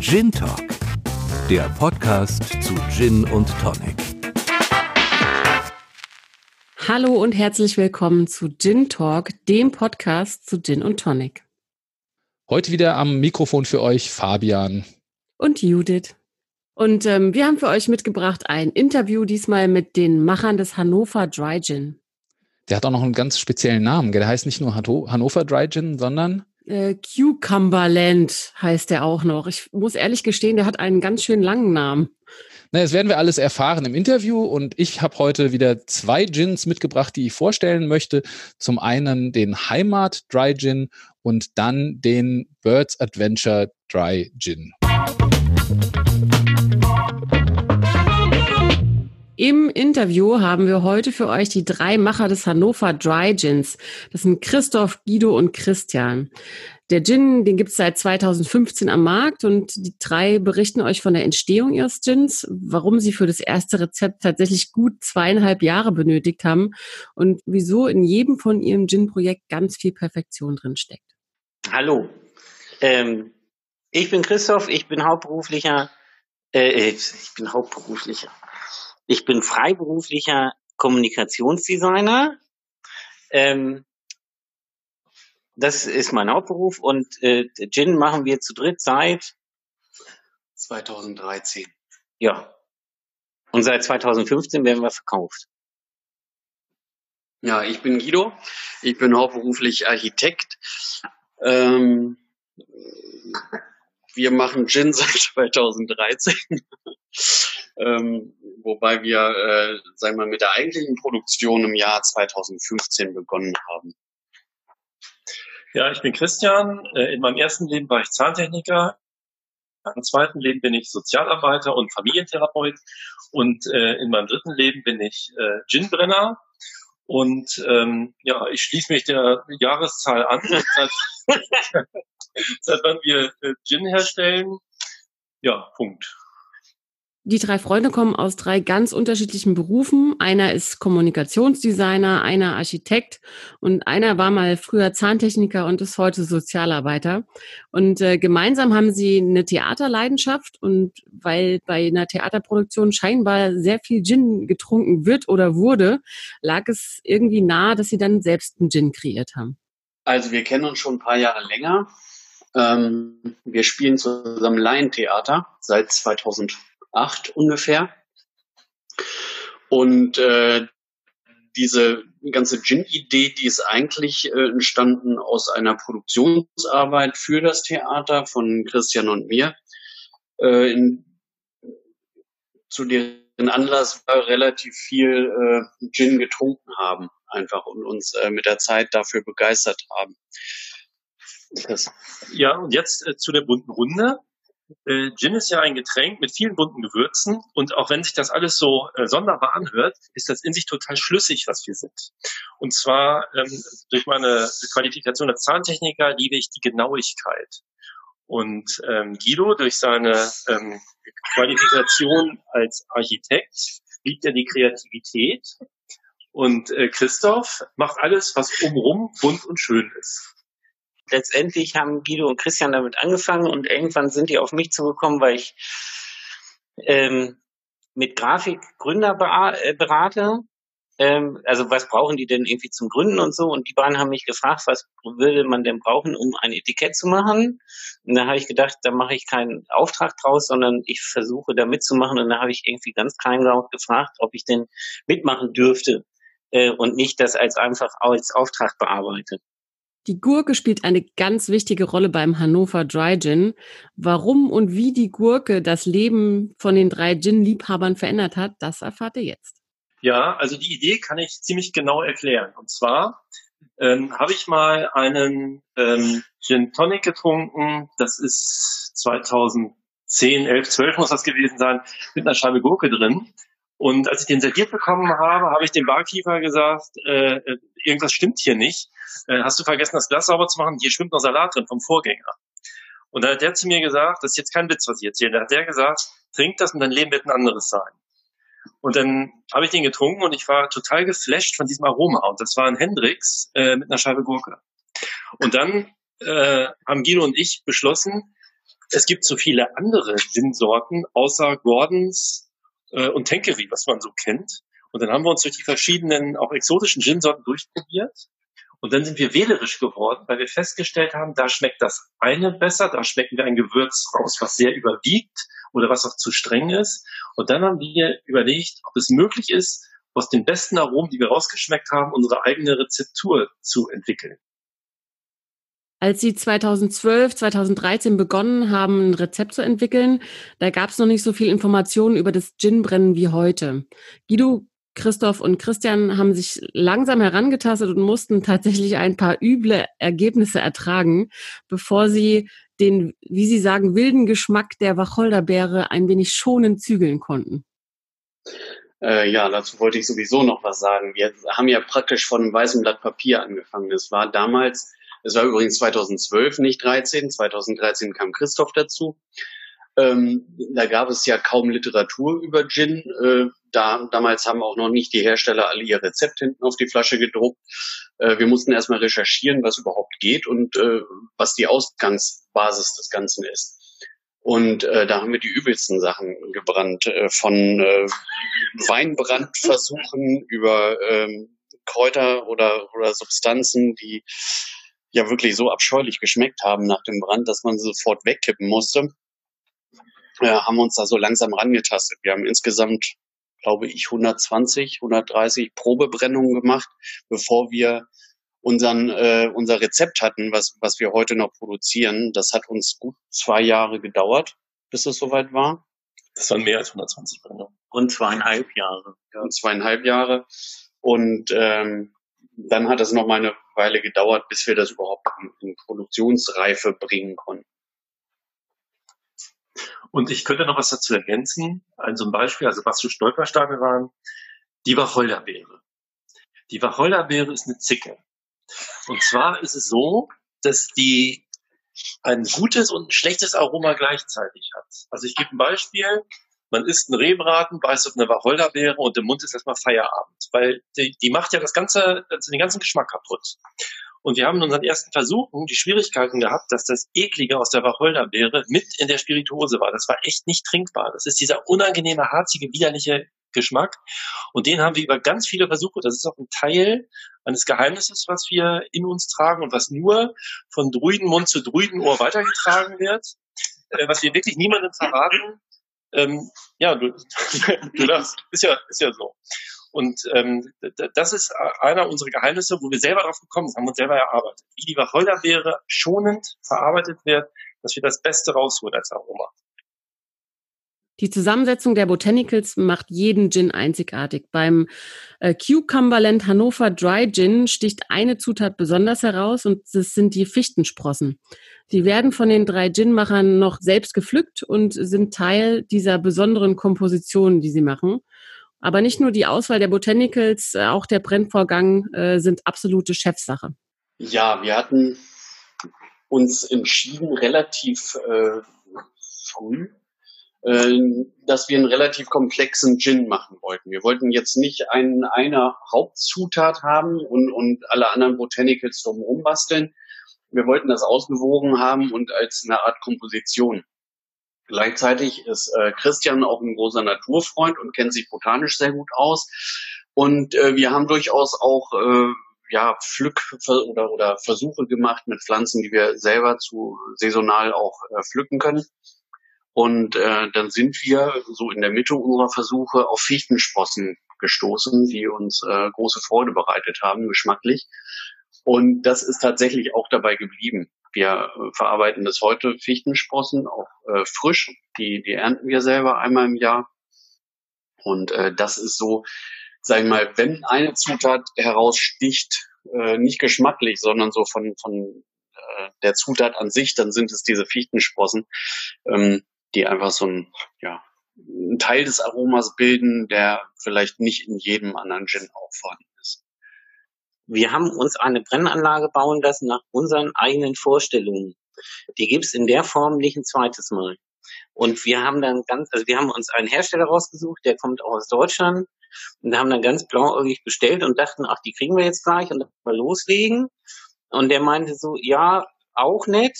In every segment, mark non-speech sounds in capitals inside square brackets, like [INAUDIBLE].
Gin Talk, der Podcast zu Gin und Tonic. Hallo und herzlich willkommen zu Gin Talk, dem Podcast zu Gin und Tonic. Heute wieder am Mikrofon für euch Fabian und Judith. Und ähm, wir haben für euch mitgebracht ein Interview diesmal mit den Machern des Hannover Dry Gin. Der hat auch noch einen ganz speziellen Namen. Der heißt nicht nur Hannover Dry Gin, sondern äh, Cucumberland heißt der auch noch. Ich muss ehrlich gestehen, der hat einen ganz schön langen Namen. Na, das werden wir alles erfahren im Interview und ich habe heute wieder zwei Gins mitgebracht, die ich vorstellen möchte. Zum einen den Heimat Dry Gin und dann den Birds Adventure Dry Gin. Im Interview haben wir heute für euch die drei Macher des Hannover Dry Gins. Das sind Christoph, Guido und Christian. Der Gin, den gibt es seit 2015 am Markt und die drei berichten euch von der Entstehung ihres Gins, warum sie für das erste Rezept tatsächlich gut zweieinhalb Jahre benötigt haben und wieso in jedem von ihrem Gin-Projekt ganz viel Perfektion drin steckt. Hallo, ähm, ich bin Christoph, ich bin hauptberuflicher, äh, ich bin hauptberuflicher, ich bin freiberuflicher Kommunikationsdesigner. Ähm, das ist mein Hauptberuf und äh, Gin machen wir zu dritt seit 2013. Ja. Und seit 2015 werden wir verkauft. Ja, ich bin Guido. Ich bin hauptberuflich Architekt. Ähm, wir machen Gin [LAUGHS] seit 2013. ähm, wobei wir, äh, sagen wir mal, mit der eigentlichen Produktion im Jahr 2015 begonnen haben. Ja, ich bin Christian. Äh, in meinem ersten Leben war ich Zahntechniker. Im zweiten Leben bin ich Sozialarbeiter und Familientherapeut. Und äh, in meinem dritten Leben bin ich äh, Ginbrenner. Und ähm, ja, ich schließe mich der Jahreszahl an, [LAUGHS] seit, seit wann wir äh, Gin herstellen. Ja, Punkt. Die drei Freunde kommen aus drei ganz unterschiedlichen Berufen. Einer ist Kommunikationsdesigner, einer Architekt und einer war mal früher Zahntechniker und ist heute Sozialarbeiter. Und äh, gemeinsam haben sie eine Theaterleidenschaft und weil bei einer Theaterproduktion scheinbar sehr viel Gin getrunken wird oder wurde, lag es irgendwie nahe, dass sie dann selbst einen Gin kreiert haben. Also wir kennen uns schon ein paar Jahre länger. Ähm, wir spielen zusammen Laientheater seit 2000 acht ungefähr. Und äh, diese ganze Gin-Idee, die ist eigentlich äh, entstanden aus einer Produktionsarbeit für das Theater von Christian und mir. Äh, in, zu deren Anlass wir relativ viel äh, Gin getrunken haben, einfach und uns äh, mit der Zeit dafür begeistert haben. Das. Ja, und jetzt äh, zu der bunten Runde. Äh, Gin ist ja ein Getränk mit vielen bunten Gewürzen und auch wenn sich das alles so äh, sonderbar anhört, ist das in sich total schlüssig, was wir sind. Und zwar ähm, durch meine Qualifikation als Zahntechniker liebe ich die Genauigkeit. Und ähm, Guido durch seine ähm, Qualifikation als Architekt liebt er die Kreativität. Und äh, Christoph macht alles, was umrum bunt und schön ist letztendlich haben Guido und Christian damit angefangen und irgendwann sind die auf mich zugekommen, weil ich ähm, mit Grafik Gründer äh, berate. Ähm, also was brauchen die denn irgendwie zum Gründen und so? Und die beiden haben mich gefragt, was würde man denn brauchen, um ein Etikett zu machen? Und da habe ich gedacht, da mache ich keinen Auftrag draus, sondern ich versuche da mitzumachen. Und da habe ich irgendwie ganz kleinlaut gefragt, ob ich denn mitmachen dürfte äh, und nicht das als einfach als Auftrag bearbeite. Die Gurke spielt eine ganz wichtige Rolle beim Hannover Dry Gin. Warum und wie die Gurke das Leben von den drei Gin-Liebhabern verändert hat, das erfahrt ihr jetzt. Ja, also die Idee kann ich ziemlich genau erklären. Und zwar ähm, habe ich mal einen ähm, Gin Tonic getrunken. Das ist 2010, 11, 12 muss das gewesen sein, mit einer Scheibe Gurke drin. Und als ich den serviert bekommen habe, habe ich dem Barkeeper gesagt, äh, äh, irgendwas stimmt hier nicht. Äh, hast du vergessen, das Glas sauber zu machen? Hier schwimmt noch Salat drin vom Vorgänger. Und dann hat der zu mir gesagt, das ist jetzt kein Witz, was ich erzähle. Da hat der gesagt, trink das und dein Leben wird ein anderes sein. Und dann habe ich den getrunken und ich war total geflasht von diesem Aroma. Und das war ein Hendrix äh, mit einer Scheibe Gurke. Und dann äh, haben Guido und ich beschlossen, es gibt so viele andere Gin-Sorten außer Gordons äh, und Tankery, was man so kennt. Und dann haben wir uns durch die verschiedenen, auch exotischen Gin-Sorten durchprobiert. Und dann sind wir wählerisch geworden, weil wir festgestellt haben, da schmeckt das eine besser, da schmecken wir ein Gewürz raus, was sehr überwiegt oder was auch zu streng ist. Und dann haben wir überlegt, ob es möglich ist, aus den besten Aromen, die wir rausgeschmeckt haben, unsere eigene Rezeptur zu entwickeln. Als Sie 2012, 2013 begonnen haben, ein Rezept zu entwickeln, da gab es noch nicht so viel Informationen über das Ginbrennen wie heute. Guido, Christoph und Christian haben sich langsam herangetastet und mussten tatsächlich ein paar üble Ergebnisse ertragen, bevor sie den, wie Sie sagen, wilden Geschmack der Wacholderbeere ein wenig schonend zügeln konnten. Äh, ja, dazu wollte ich sowieso noch was sagen. Wir haben ja praktisch von einem weißen Blatt Papier angefangen. Es war damals es war übrigens 2012, nicht 13. 2013 kam Christoph dazu. Ähm, da gab es ja kaum Literatur über Gin. Äh, da, damals haben auch noch nicht die Hersteller alle ihr Rezept hinten auf die Flasche gedruckt. Äh, wir mussten erstmal recherchieren, was überhaupt geht und äh, was die Ausgangsbasis des Ganzen ist. Und äh, da haben wir die übelsten Sachen gebrannt, äh, von äh, Weinbrandversuchen [LAUGHS] über ähm, Kräuter oder, oder Substanzen, die ja wirklich so abscheulich geschmeckt haben nach dem Brand, dass man sie sofort wegkippen musste, äh, haben uns da so langsam rangetastet. Wir haben insgesamt, glaube ich, 120, 130 Probebrennungen gemacht, bevor wir unseren, äh, unser Rezept hatten, was, was wir heute noch produzieren. Das hat uns gut zwei Jahre gedauert, bis es soweit war. Das waren mehr als 120 Brennungen. Und zweieinhalb Jahre. Ja. Und zweieinhalb Jahre. Und ähm, dann hat es noch mal eine Weile gedauert, bis wir das überhaupt in, Produktionsreife bringen konnten. Und ich könnte noch was dazu ergänzen. Also ein Beispiel, also was für Stolpersteine waren, die Wacholderbeere. Die Wacholderbeere ist eine Zicke. Und zwar ist es so, dass die ein gutes und ein schlechtes Aroma gleichzeitig hat. Also ich gebe ein Beispiel man isst einen Rehbraten, beißt auf eine Wacholderbeere und im Mund ist erstmal Feierabend, weil die, die macht ja das ganze, den ganzen Geschmack kaputt. Und wir haben in unseren ersten Versuchen die Schwierigkeiten gehabt, dass das Eklige aus der Wacholderbeere mit in der Spirituose war. Das war echt nicht trinkbar. Das ist dieser unangenehme, harzige, widerliche Geschmack. Und den haben wir über ganz viele Versuche, das ist auch ein Teil eines Geheimnisses, was wir in uns tragen und was nur von Druidenmund zu Druidenohr weitergetragen wird, äh, was wir wirklich niemandem verraten, ähm, ja, du, [LAUGHS] du das ist ja, ist ja so. Und ähm, das ist einer unserer Geheimnisse, wo wir selber drauf gekommen sind, haben uns selber erarbeitet, wie die Wacholderbeere schonend verarbeitet wird, dass wir das Beste rausholen als Aroma. Die Zusammensetzung der Botanicals macht jeden Gin einzigartig. Beim äh, Cucumberland Hannover Dry Gin sticht eine Zutat besonders heraus und das sind die Fichtensprossen. Die werden von den drei Gin-Machern noch selbst gepflückt und sind Teil dieser besonderen Kompositionen, die sie machen. Aber nicht nur die Auswahl der Botanicals, äh, auch der Brennvorgang äh, sind absolute Chefsache. Ja, wir hatten uns entschieden, relativ äh, früh dass wir einen relativ komplexen Gin machen wollten. Wir wollten jetzt nicht einen, eine Hauptzutat haben und, und alle anderen Botanicals drumherum basteln. Wir wollten das ausgewogen haben und als eine Art Komposition. Gleichzeitig ist äh, Christian auch ein großer Naturfreund und kennt sich botanisch sehr gut aus. Und äh, wir haben durchaus auch äh, ja, Pflück oder, oder Versuche gemacht mit Pflanzen, die wir selber zu saisonal auch äh, pflücken können. Und äh, dann sind wir so in der Mitte unserer Versuche auf Fichtensprossen gestoßen, die uns äh, große Freude bereitet haben, geschmacklich. Und das ist tatsächlich auch dabei geblieben. Wir äh, verarbeiten bis heute Fichtensprossen, auch äh, frisch. Die, die ernten wir selber einmal im Jahr. Und äh, das ist so, sagen wir mal, wenn eine Zutat heraussticht, äh, nicht geschmacklich, sondern so von, von äh, der Zutat an sich, dann sind es diese Fichtensprossen. Ähm, die einfach so ein, ja, ein Teil des Aromas bilden, der vielleicht nicht in jedem anderen Gin auch vorhanden ist. Wir haben uns eine Brennanlage bauen lassen nach unseren eigenen Vorstellungen. Die gibt's in der Form nicht ein zweites Mal. Und wir haben dann ganz, also wir haben uns einen Hersteller rausgesucht, der kommt auch aus Deutschland und haben dann ganz blauäugig bestellt und dachten, ach, die kriegen wir jetzt gleich und dann mal loslegen. Und der meinte so, ja, auch nett,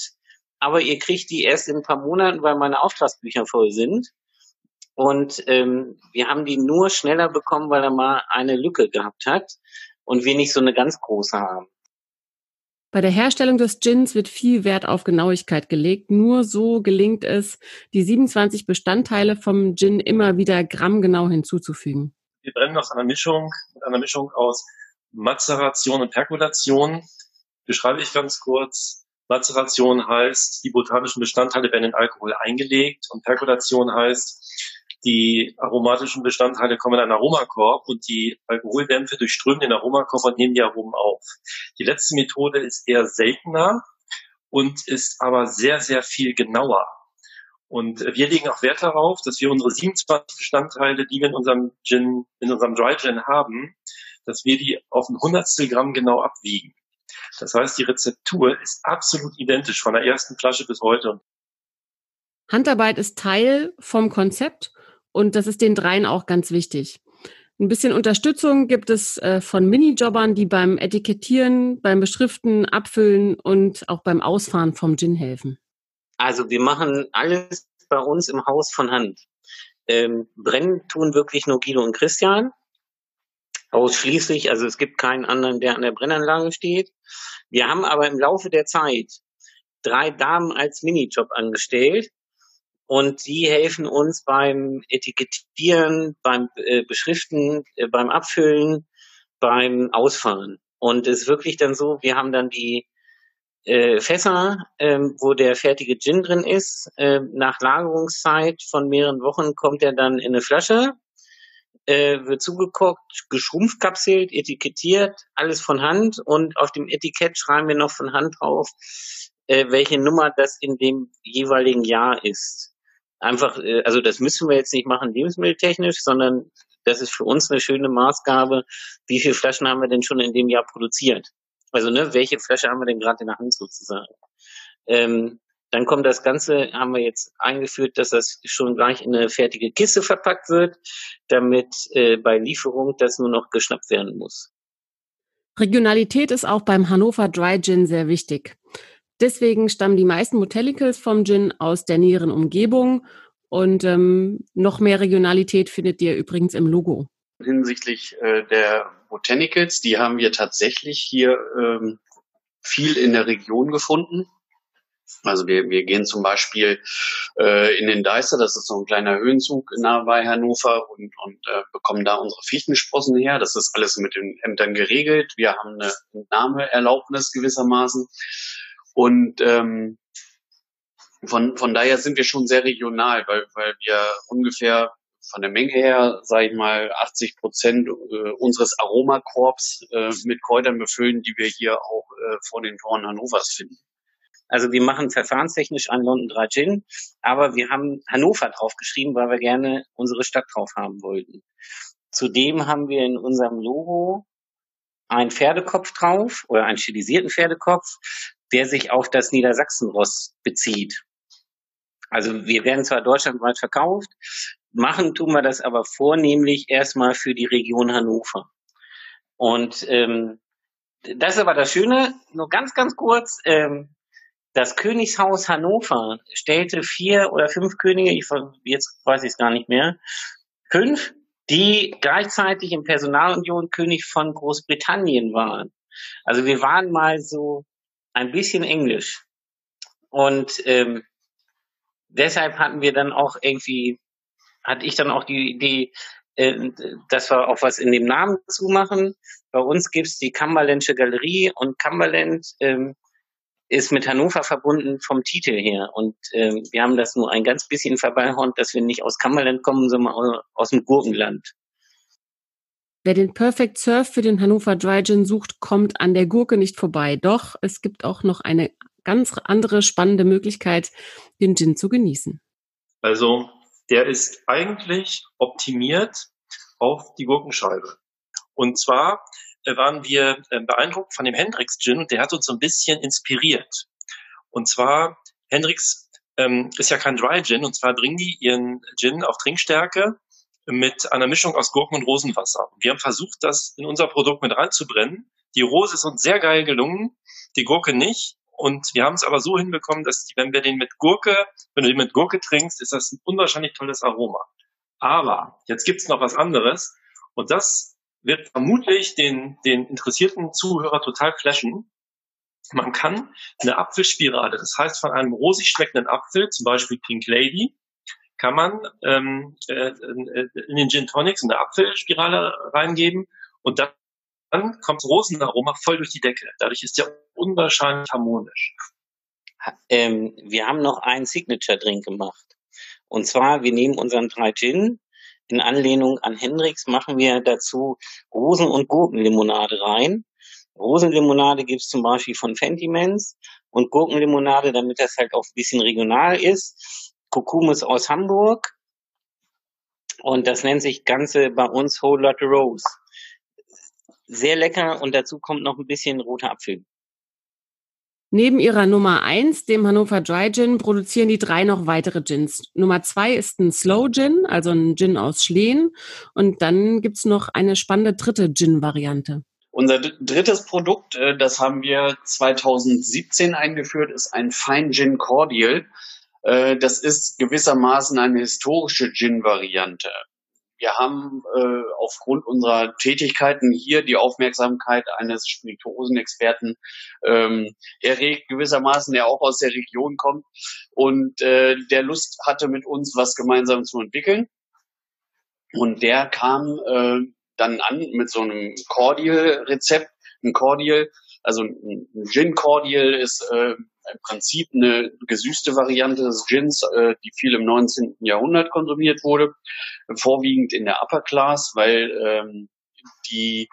aber ihr kriegt die erst in ein paar Monaten, weil meine Auftragsbücher voll sind. Und ähm, wir haben die nur schneller bekommen, weil er mal eine Lücke gehabt hat und wir nicht so eine ganz große haben. Bei der Herstellung des Gins wird viel Wert auf Genauigkeit gelegt. Nur so gelingt es, die 27 Bestandteile vom Gin immer wieder grammgenau hinzuzufügen. Wir brennen aus einer Mischung, mit einer Mischung aus Mazeration und Perkulation. Beschreibe ich ganz kurz. Mazeration heißt, die botanischen Bestandteile werden in Alkohol eingelegt und Perkulation heißt, die aromatischen Bestandteile kommen in einen Aromakorb und die Alkoholdämpfe durchströmen den Aromakorb und nehmen die Aromen auf. Die letzte Methode ist eher seltener und ist aber sehr, sehr viel genauer. Und wir legen auch Wert darauf, dass wir unsere 27 Bestandteile, die wir in unserem Gin, in unserem Dry Gin haben, dass wir die auf ein Hundertstel Gramm genau abwiegen. Das heißt, die Rezeptur ist absolut identisch von der ersten Flasche bis heute. Handarbeit ist Teil vom Konzept und das ist den dreien auch ganz wichtig. Ein bisschen Unterstützung gibt es äh, von Minijobbern, die beim Etikettieren, beim Beschriften, Abfüllen und auch beim Ausfahren vom Gin helfen. Also wir machen alles bei uns im Haus von Hand. Ähm, brennen tun wirklich nur Guido und Christian. Ausschließlich, also es gibt keinen anderen, der an der Brennanlage steht. Wir haben aber im Laufe der Zeit drei Damen als Minijob angestellt, und die helfen uns beim Etikettieren, beim äh, Beschriften, äh, beim Abfüllen, beim Ausfahren. Und es ist wirklich dann so, wir haben dann die äh, Fässer, ähm, wo der fertige Gin drin ist. Äh, nach Lagerungszeit von mehreren Wochen kommt er dann in eine Flasche, äh, wird zugekocht, geschrumpfkapselt, etikettiert, alles von Hand und auf dem Etikett schreiben wir noch von Hand drauf, äh, welche Nummer das in dem jeweiligen Jahr ist einfach, äh, also das müssen wir jetzt nicht machen lebensmitteltechnisch, sondern das ist für uns eine schöne Maßgabe, wie viele Flaschen haben wir denn schon in dem Jahr produziert. Also ne, welche Flasche haben wir denn gerade in der Hand sozusagen. Ähm, dann kommt das Ganze, haben wir jetzt eingeführt, dass das schon gleich in eine fertige Kiste verpackt wird, damit äh, bei Lieferung das nur noch geschnappt werden muss. Regionalität ist auch beim Hannover Dry Gin sehr wichtig. Deswegen stammen die meisten Botanicals vom Gin aus der näheren Umgebung und ähm, noch mehr Regionalität findet ihr übrigens im Logo. Hinsichtlich äh, der Botanicals, die haben wir tatsächlich hier ähm, viel in der Region gefunden. Also wir, wir gehen zum Beispiel äh, in den Deister, das ist so ein kleiner Höhenzug nahe bei Hannover und, und äh, bekommen da unsere Fichtensprossen her. Das ist alles mit den Ämtern geregelt. Wir haben eine Nameerlaubnis gewissermaßen. Und ähm, von, von daher sind wir schon sehr regional, weil, weil wir ungefähr von der Menge her, sage ich mal, 80 Prozent äh, unseres Aromakorbs äh, mit Kräutern befüllen, die wir hier auch äh, vor den Toren Hannovers finden. Also wir machen verfahrenstechnisch ein London Dry Gin, aber wir haben Hannover draufgeschrieben, weil wir gerne unsere Stadt drauf haben wollten. Zudem haben wir in unserem Logo einen Pferdekopf drauf oder einen stilisierten Pferdekopf, der sich auf das Niedersachsenross bezieht. Also wir werden zwar deutschlandweit verkauft, machen tun wir das aber vornehmlich erstmal für die Region Hannover. Und ähm, das ist aber das Schöne, nur ganz, ganz kurz, ähm, das Königshaus Hannover stellte vier oder fünf Könige, ich, jetzt weiß ich es gar nicht mehr, fünf, die gleichzeitig im Personalunion König von Großbritannien waren. Also wir waren mal so ein bisschen Englisch. Und ähm, deshalb hatten wir dann auch irgendwie, hatte ich dann auch die Idee, äh, dass wir auch was in dem Namen zumachen. Bei uns gibt's die Cumberlandsche Galerie und Cumberland ähm, ist mit Hannover verbunden vom Titel her. Und ähm, wir haben das nur ein ganz bisschen verballhornt, dass wir nicht aus Cumberland kommen, sondern aus dem Gurkenland. Wer den Perfect Surf für den Hannover Dry Gin sucht, kommt an der Gurke nicht vorbei. Doch es gibt auch noch eine ganz andere spannende Möglichkeit, den Gin zu genießen. Also der ist eigentlich optimiert auf die Gurkenscheibe. Und zwar äh, waren wir äh, beeindruckt von dem Hendrix Gin und der hat uns so ein bisschen inspiriert. Und zwar, Hendrix ähm, ist ja kein Dry Gin und zwar bringen die ihren Gin auf Trinkstärke mit einer Mischung aus Gurken und Rosenwasser. Wir haben versucht, das in unser Produkt mit reinzubrennen. Die Rose ist uns sehr geil gelungen, die Gurke nicht. Und wir haben es aber so hinbekommen, dass die, wenn wir den mit Gurke, wenn du den mit Gurke trinkst, ist das ein unwahrscheinlich tolles Aroma. Aber jetzt gibt's noch was anderes. Und das wird vermutlich den, den interessierten Zuhörer total flashen. Man kann eine Apfelspirale, das heißt von einem rosig schmeckenden Apfel, zum Beispiel Pink Lady, kann man ähm, äh, äh in den Gin Tonics eine Apfelspirale reingeben und dann kommt Rosenaroma voll durch die Decke. Dadurch ist der unwahrscheinlich harmonisch. Ähm, wir haben noch einen Signature-Drink gemacht. Und zwar, wir nehmen unseren drei Gin, in Anlehnung an Hendrix machen wir dazu Rosen- und Gurkenlimonade rein. Rosenlimonade gibt's zum Beispiel von Fentimans und Gurkenlimonade, damit das halt auch ein bisschen regional ist. Kurkumus aus Hamburg. Und das nennt sich Ganze bei uns Whole Lotte Rose. Sehr lecker und dazu kommt noch ein bisschen roter Apfel. Neben ihrer Nummer eins, dem Hannover Dry Gin, produzieren die drei noch weitere Gins. Nummer zwei ist ein Slow Gin, also ein Gin aus Schlehen. Und dann gibt's noch eine spannende dritte Gin-Variante. Unser drittes Produkt, äh, das haben wir 2017 eingeführt, ist ein Fine Gin Cordial. Äh, das ist gewissermaßen eine historische Gin-Variante wir haben äh, aufgrund unserer Tätigkeiten hier die Aufmerksamkeit eines Spirituosenexperten ähm, erregt, gewissermaßen, der auch aus der Region kommt und äh, der Lust hatte, mit uns was gemeinsam zu entwickeln. Und der kam äh, dann an mit so einem Cordial-Rezept. Ein Cordial, also ein Gin Cordial ist äh, im Prinzip eine gesüßte Variante des Gins, äh, die viel im 19. Jahrhundert konsumiert wurde, vorwiegend in der Upper Class, weil ähm, die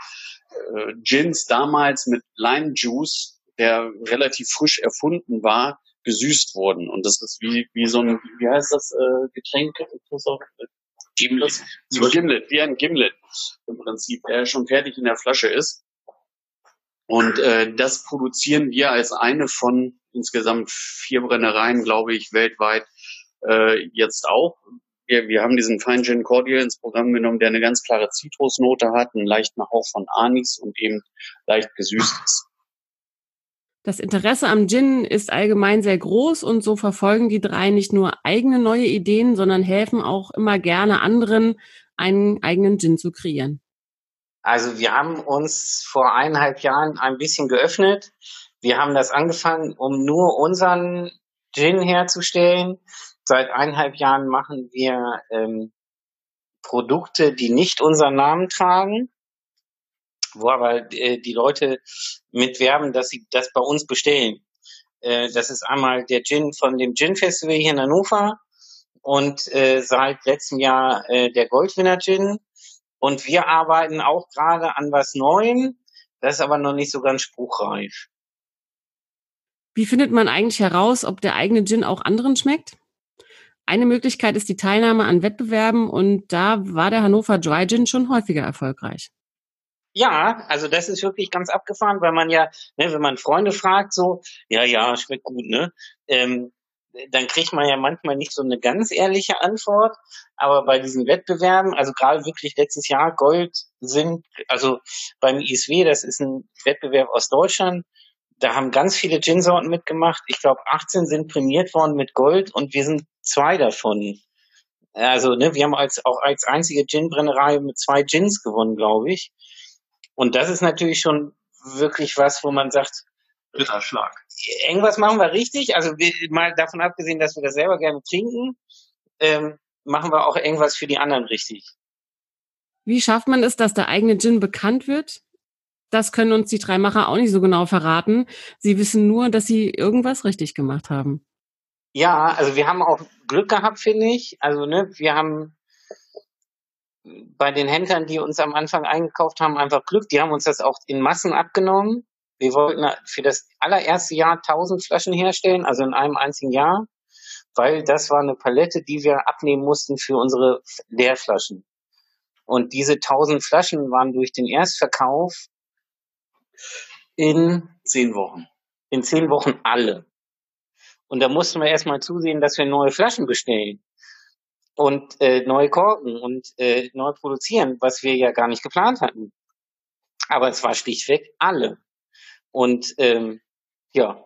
äh, Gins damals mit Lime Juice, der relativ frisch erfunden war, gesüßt wurden. Und das ist wie, wie so ein, wie heißt das äh, Getränk? Gimlet. Gimlet, wie ein Gimlet im Prinzip, der schon fertig in der Flasche ist. Und äh, das produzieren wir als eine von insgesamt vier Brennereien, glaube ich, weltweit äh, jetzt auch. Wir, wir haben diesen Fine Gin Cordial ins Programm genommen, der eine ganz klare Zitrusnote hat, einen leichten Hauch von Anis und eben leicht gesüßt ist. Das Interesse am Gin ist allgemein sehr groß und so verfolgen die drei nicht nur eigene neue Ideen, sondern helfen auch immer gerne anderen, einen eigenen Gin zu kreieren. Also wir haben uns vor eineinhalb Jahren ein bisschen geöffnet. Wir haben das angefangen, um nur unseren Gin herzustellen. Seit eineinhalb Jahren machen wir ähm, Produkte, die nicht unseren Namen tragen, wo aber äh, die Leute mitwerben, dass sie das bei uns bestellen. Äh, das ist einmal der Gin von dem Gin Festival hier in Hannover und äh, seit letztem Jahr äh, der Goldwinner Gin und wir arbeiten auch gerade an was Neuem. Das ist aber noch nicht so ganz spruchreif. Wie findet man eigentlich heraus, ob der eigene Gin auch anderen schmeckt? Eine Möglichkeit ist die Teilnahme an Wettbewerben und da war der Hannover Dry Gin schon häufiger erfolgreich. Ja, also das ist wirklich ganz abgefahren, weil man ja, ne, wenn man Freunde fragt, so, ja, ja, schmeckt gut, ne? Ähm, dann kriegt man ja manchmal nicht so eine ganz ehrliche Antwort. Aber bei diesen Wettbewerben, also gerade wirklich letztes Jahr Gold sind, also beim ISW, das ist ein Wettbewerb aus Deutschland, da haben ganz viele Gin-Sorten mitgemacht. Ich glaube, 18 sind prämiert worden mit Gold und wir sind zwei davon. Also, ne, wir haben als, auch als einzige Gin-Brennerei mit zwei Gins gewonnen, glaube ich. Und das ist natürlich schon wirklich was, wo man sagt, Ritterschlag. Irgendwas machen wir richtig. Also wir, mal davon abgesehen, dass wir das selber gerne trinken, ähm, machen wir auch irgendwas für die anderen richtig. Wie schafft man es, dass der eigene Gin bekannt wird? Das können uns die drei Macher auch nicht so genau verraten. Sie wissen nur, dass sie irgendwas richtig gemacht haben. Ja, also wir haben auch Glück gehabt, finde ich. Also ne, wir haben bei den Händlern, die uns am Anfang eingekauft haben, einfach Glück. Die haben uns das auch in Massen abgenommen. Wir wollten für das allererste Jahr 1000 Flaschen herstellen, also in einem einzigen Jahr, weil das war eine Palette, die wir abnehmen mussten für unsere Leerflaschen. Und diese 1000 Flaschen waren durch den Erstverkauf in zehn Wochen. In zehn Wochen alle. Und da mussten wir erstmal zusehen, dass wir neue Flaschen bestellen und äh, neue Korken und äh, neu produzieren, was wir ja gar nicht geplant hatten. Aber es war schlichtweg alle. Und ähm, ja,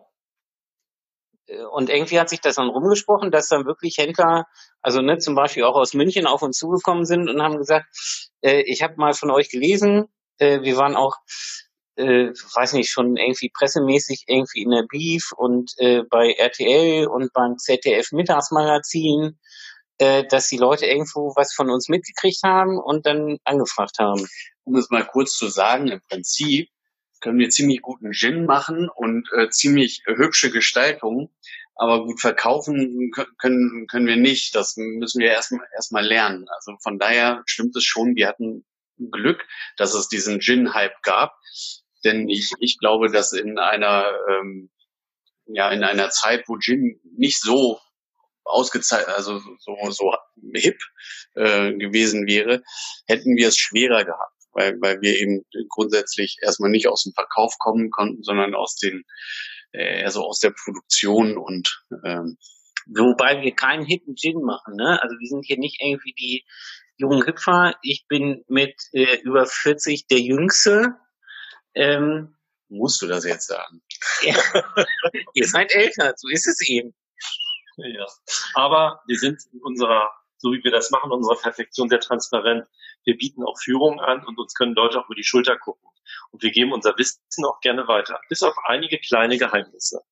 und irgendwie hat sich das dann rumgesprochen, dass dann wirklich Händler, also ne, zum Beispiel auch aus München auf uns zugekommen sind und haben gesagt, äh, ich habe mal von euch gelesen, äh, wir waren auch, äh, weiß nicht, schon irgendwie pressemäßig irgendwie in der Beef und äh, bei RTL und beim ZDF Mittagsmagazin, äh, dass die Leute irgendwo was von uns mitgekriegt haben und dann angefragt haben. Um es mal kurz zu sagen, im Prinzip können wir ziemlich guten Gin machen und äh, ziemlich hübsche Gestaltung. Aber gut verkaufen können, können wir nicht. Das müssen wir erstmal erstmal lernen. Also von daher stimmt es schon. Wir hatten Glück, dass es diesen Gin-Hype gab. Denn ich, ich glaube, dass in einer, ähm, ja, in einer Zeit, wo Gin nicht so ausgezeichnet, also so, so hip äh, gewesen wäre, hätten wir es schwerer gehabt weil, weil wir eben grundsätzlich erstmal nicht aus dem Verkauf kommen konnten, sondern aus den, äh, also aus der Produktion und ähm, Wobei wir keinen Hidden Gin machen, ne? Also wir sind hier nicht irgendwie die jungen Hüpfer. Ich bin mit äh, über 40 der Jüngste. Ähm, Musst du das jetzt sagen? [LAUGHS] Ja. Ihr seid älter, so ist es eben. Ja. Aber wir sind in unserer so wie wir das machen, unsere Perfektion sehr transparent. Wir bieten auch Führungen an und uns können Leute auch über die Schulter gucken. Und wir geben unser Wissen auch gerne weiter, bis auf einige kleine Geheimnisse.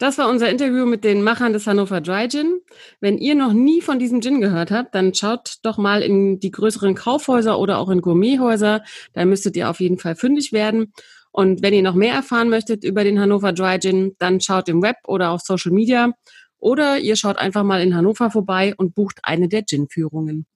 Das war unser Interview mit den Machern des Hannover Dry Gin. Wenn ihr noch nie von diesem Gin gehört habt, dann schaut doch mal in die größeren Kaufhäuser oder auch in Gourmethäuser. Da müsstet ihr auf jeden Fall fündig werden. Und wenn ihr noch mehr erfahren möchtet über den Hannover Dry Gin, dann schaut im Web oder auf Social Media oder ihr schaut einfach mal in Hannover vorbei und bucht eine der Gin-Führungen.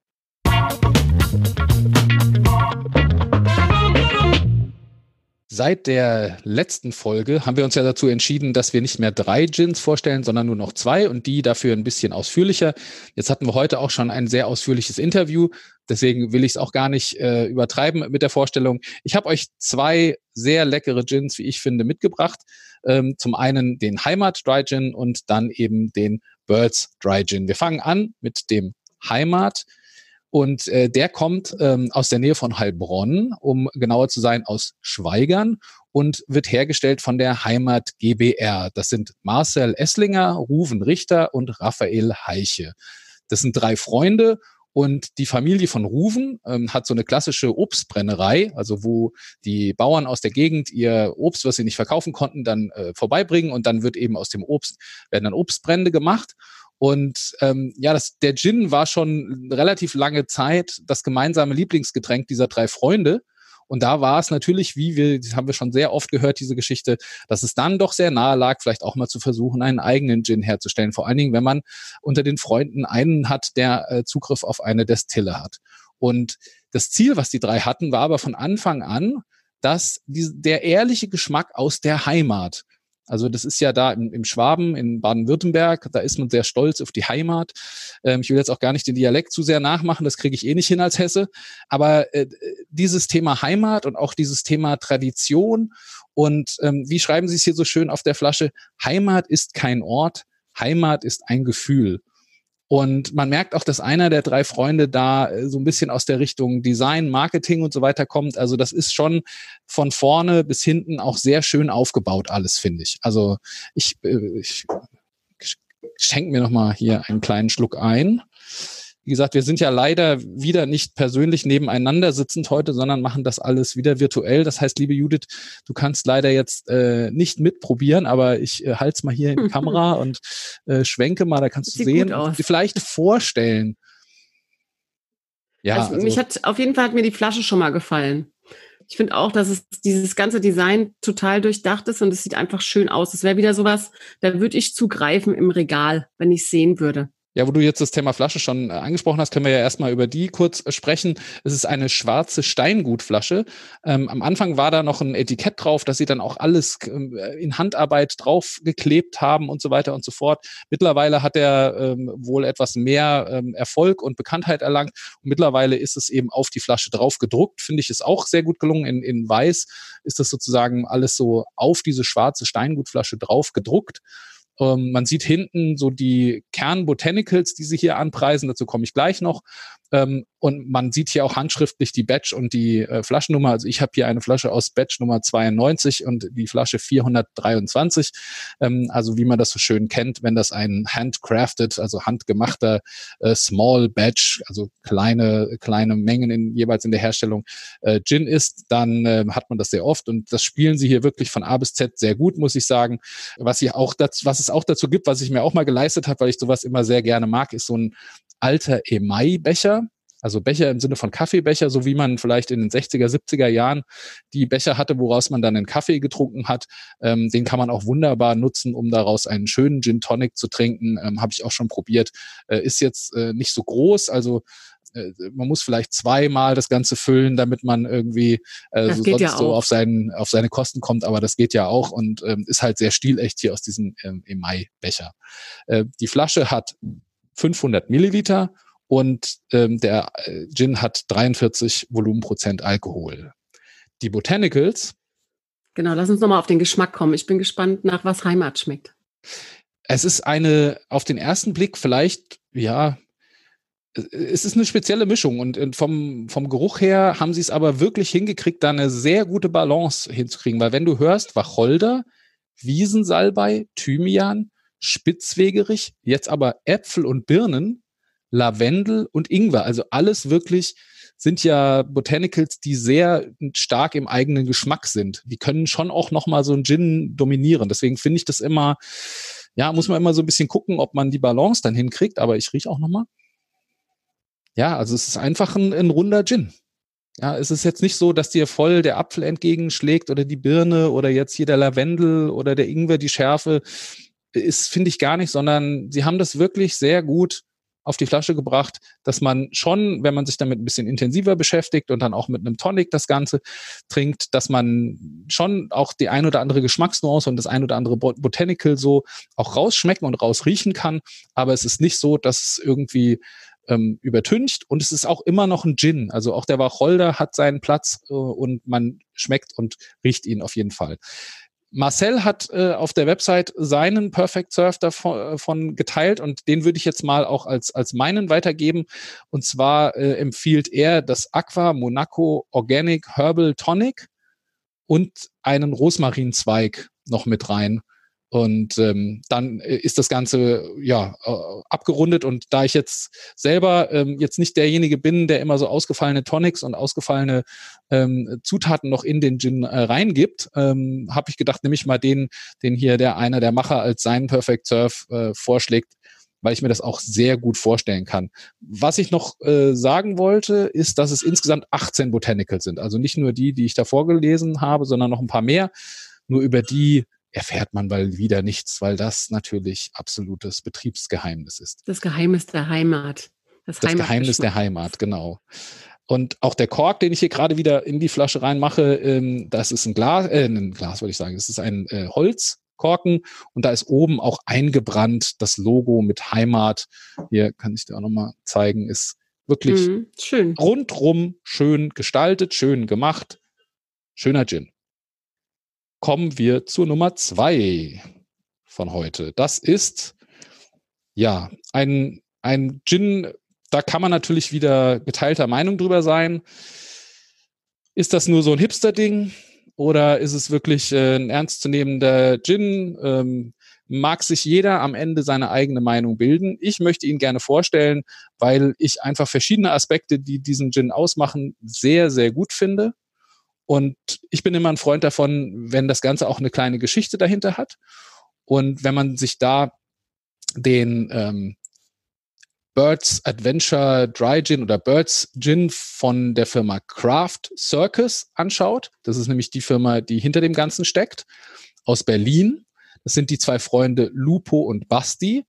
Seit der letzten Folge haben wir uns ja dazu entschieden, dass wir nicht mehr drei Gins vorstellen, sondern nur noch zwei und die dafür ein bisschen ausführlicher. Jetzt hatten wir heute auch schon ein sehr ausführliches Interview, deswegen will ich es auch gar nicht äh, übertreiben mit der Vorstellung. Ich habe euch zwei sehr leckere Gins, wie ich finde, mitgebracht. Ähm, zum einen den Heimat Dry Gin und dann eben den Birds Dry Gin. Wir fangen an mit dem Heimat. Und äh, der kommt ähm, aus der Nähe von Heilbronn, um genauer zu sein, aus Schweigern und wird hergestellt von der Heimat GBR. Das sind Marcel Esslinger, Ruven Richter und Raphael Heiche. Das sind drei Freunde und die Familie von Ruven ähm, hat so eine klassische Obstbrennerei, also wo die Bauern aus der Gegend ihr Obst, was sie nicht verkaufen konnten, dann äh, vorbeibringen und dann wird eben aus dem Obst werden dann Obstbrände gemacht. Und ähm, ja, das, der Gin war schon relativ lange Zeit das gemeinsame Lieblingsgetränk dieser drei Freunde. Und da war es natürlich, wie wir, haben wir schon sehr oft gehört, diese Geschichte, dass es dann doch sehr nahe lag, vielleicht auch mal zu versuchen, einen eigenen Gin herzustellen. Vor allen Dingen, wenn man unter den Freunden einen hat, der äh, Zugriff auf eine Destille hat. Und das Ziel, was die drei hatten, war aber von Anfang an, dass die, der ehrliche Geschmack aus der Heimat, also das ist ja da im, im Schwaben, in Baden-Württemberg, da ist man sehr stolz auf die Heimat. Ähm, ich will jetzt auch gar nicht den Dialekt zu sehr nachmachen, das kriege ich eh nicht hin als Hesse. Aber äh, dieses Thema Heimat und auch dieses Thema Tradition und ähm, wie schreiben Sie es hier so schön auf der Flasche? Heimat ist kein Ort, Heimat ist ein Gefühl. Und man merkt auch, dass einer der drei Freunde da äh, so ein bisschen aus der Richtung Design, Marketing und so weiter kommt. Also das ist schon von vorne bis hinten auch sehr schön aufgebaut alles, finde ich. Also ich, äh, ich schenke mir noch mal hier einen kleinen Schluck ein. Wie gesagt, wir sind ja leider wieder nicht persönlich nebeneinander sitzend heute, sondern machen das alles wieder virtuell. Das heißt, liebe Judith, du kannst leider jetzt äh, nicht mitprobieren, aber ich äh, halte mal hier in die Kamera [LAUGHS] und äh, schwenke mal, da kannst du sehen, und vielleicht vorstellen. Ja, also, also, mich hat auf jeden Fall hat mir die Flasche schon mal gefallen. Ich finde auch, dass es dieses ganze Design total durchdacht ist und es sieht einfach schön aus. Es wäre wieder sowas, da würde ich zugreifen im Regal, wenn ich es sehen würde. Ja, wo du jetzt das Thema Flasche schon äh, angesprochen hast, können wir ja erstmal über die kurz äh, sprechen. Es ist eine schwarze Steingutflasche. Ähm, am Anfang war da noch ein Etikett drauf, dass sie dann auch alles ähm, in Handarbeit draufgeklebt haben und so weiter und so fort. Mittlerweile hat er ähm, wohl etwas mehr ähm, Erfolg und Bekanntheit erlangt. Und mittlerweile ist es eben auf die Flasche drauf gedruckt. Finde ich es auch sehr gut gelungen. In, in Weiß ist das sozusagen alles so auf diese schwarze Steingutflasche drauf gedruckt. Ähm, man sieht hinten so die Kernbotanicals, die sie hier anpreisen, dazu komme ich gleich noch. Ähm, und man sieht hier auch handschriftlich die Batch und die äh, Flaschennummer. Also ich habe hier eine Flasche aus Batch Nummer 92 und die Flasche 423. Ähm, also wie man das so schön kennt, wenn das ein handcrafted, also handgemachter äh, Small Batch, also kleine kleine Mengen in, jeweils in der Herstellung äh, Gin ist, dann äh, hat man das sehr oft und das spielen sie hier wirklich von A bis Z sehr gut, muss ich sagen. Was sie auch dazu, was es auch dazu gibt, was ich mir auch mal geleistet habe, weil ich sowas immer sehr gerne mag, ist so ein alter Emai-Becher. Also Becher im Sinne von Kaffeebecher, so wie man vielleicht in den 60er, 70er Jahren die Becher hatte, woraus man dann einen Kaffee getrunken hat. Ähm, den kann man auch wunderbar nutzen, um daraus einen schönen Gin Tonic zu trinken. Ähm, Habe ich auch schon probiert. Äh, ist jetzt äh, nicht so groß, also äh, man muss vielleicht zweimal das Ganze füllen, damit man irgendwie äh, so sonst ja so auf, seinen, auf seine Kosten kommt, aber das geht ja auch und ähm, ist halt sehr stilecht hier aus diesem ähm, Emai-Becher. Äh, die Flasche hat 500 Milliliter und ähm, der äh, Gin hat 43 Volumenprozent Alkohol. Die Botanicals. Genau, lass uns nochmal auf den Geschmack kommen. Ich bin gespannt, nach was Heimat schmeckt. Es ist eine, auf den ersten Blick vielleicht, ja, es ist eine spezielle Mischung und vom, vom Geruch her haben sie es aber wirklich hingekriegt, da eine sehr gute Balance hinzukriegen, weil wenn du hörst, Wacholder, Wiesensalbei, Thymian, Spitzwegerich, jetzt aber Äpfel und Birnen, Lavendel und Ingwer. Also alles wirklich sind ja Botanicals, die sehr stark im eigenen Geschmack sind. Die können schon auch noch mal so ein Gin dominieren. Deswegen finde ich das immer, ja, muss man immer so ein bisschen gucken, ob man die Balance dann hinkriegt. Aber ich rieche auch noch mal. Ja, also es ist einfach ein, ein runder Gin. Ja, es ist jetzt nicht so, dass dir voll der Apfel entgegenschlägt oder die Birne oder jetzt hier der Lavendel oder der Ingwer, die Schärfe ist, finde ich gar nicht, sondern sie haben das wirklich sehr gut auf die Flasche gebracht, dass man schon, wenn man sich damit ein bisschen intensiver beschäftigt und dann auch mit einem Tonic das Ganze trinkt, dass man schon auch die ein oder andere Geschmacksnuance und das ein oder andere Botanical so auch rausschmecken und rausriechen kann. Aber es ist nicht so, dass es irgendwie ähm, übertüncht und es ist auch immer noch ein Gin. Also auch der Wacholder hat seinen Platz äh, und man schmeckt und riecht ihn auf jeden Fall. Marcel hat äh, auf der Website seinen Perfect Surf davon äh, geteilt und den würde ich jetzt mal auch als, als meinen weitergeben. Und zwar äh, empfiehlt er das Aqua Monaco Organic Herbal Tonic und einen Rosmarinzweig noch mit rein. Und ähm, dann äh, ist das Ganze ja äh, abgerundet. Und da ich jetzt selber ähm, jetzt nicht derjenige bin, der immer so ausgefallene Tonics und ausgefallene ähm, Zutaten noch in den Gin äh, reingibt, ähm, habe ich gedacht, nehme ich mal den, den hier der einer der Macher als seinen Perfect Surf äh, vorschlägt, weil ich mir das auch sehr gut vorstellen kann. Was ich noch äh, sagen wollte, ist, dass es insgesamt 18 Botanicals sind. Also nicht nur die, die ich da vorgelesen habe, sondern noch ein paar mehr. Nur über die erfährt man mal wieder nichts, weil das natürlich absolutes Betriebsgeheimnis ist. Das Geheimnis der Heimat. Das, das Geheimnis der Heimat, genau. Und auch der Kork, den ich hier gerade wieder in die Flasche reinmache, ähm, das ist ein Glas, äh, ein Glas wollte ich sagen, das ist ein äh, Holzkorken und da ist oben auch eingebrannt das Logo mit Heimat. Hier kann ich dir auch nochmal zeigen, ist wirklich mhm, schön. rundrum schön gestaltet, schön gemacht. Schöner Gin kommen wir zur Nummer zwei von heute. Das ist ja ein, ein Gin, da kann man natürlich wieder geteilter Meinung drüber sein. Ist das nur so ein Hipster-Ding oder ist es wirklich äh, ein ernstzunehmender Gin? Ähm, mag sich jeder am Ende seine eigene Meinung bilden. Ich möchte ihn gerne vorstellen, weil ich einfach verschiedene Aspekte, die diesen Gin ausmachen, sehr, sehr gut finde. Und ich bin immer ein Freund davon, wenn das Ganze auch eine kleine Geschichte dahinter hat. Und wenn man sich da den ähm, Birds Adventure Dry Gin oder Birds Gin von der Firma Craft Circus anschaut, das ist nämlich die Firma, die hinter dem Ganzen steckt, aus Berlin. Das sind die zwei Freunde Lupo und Basti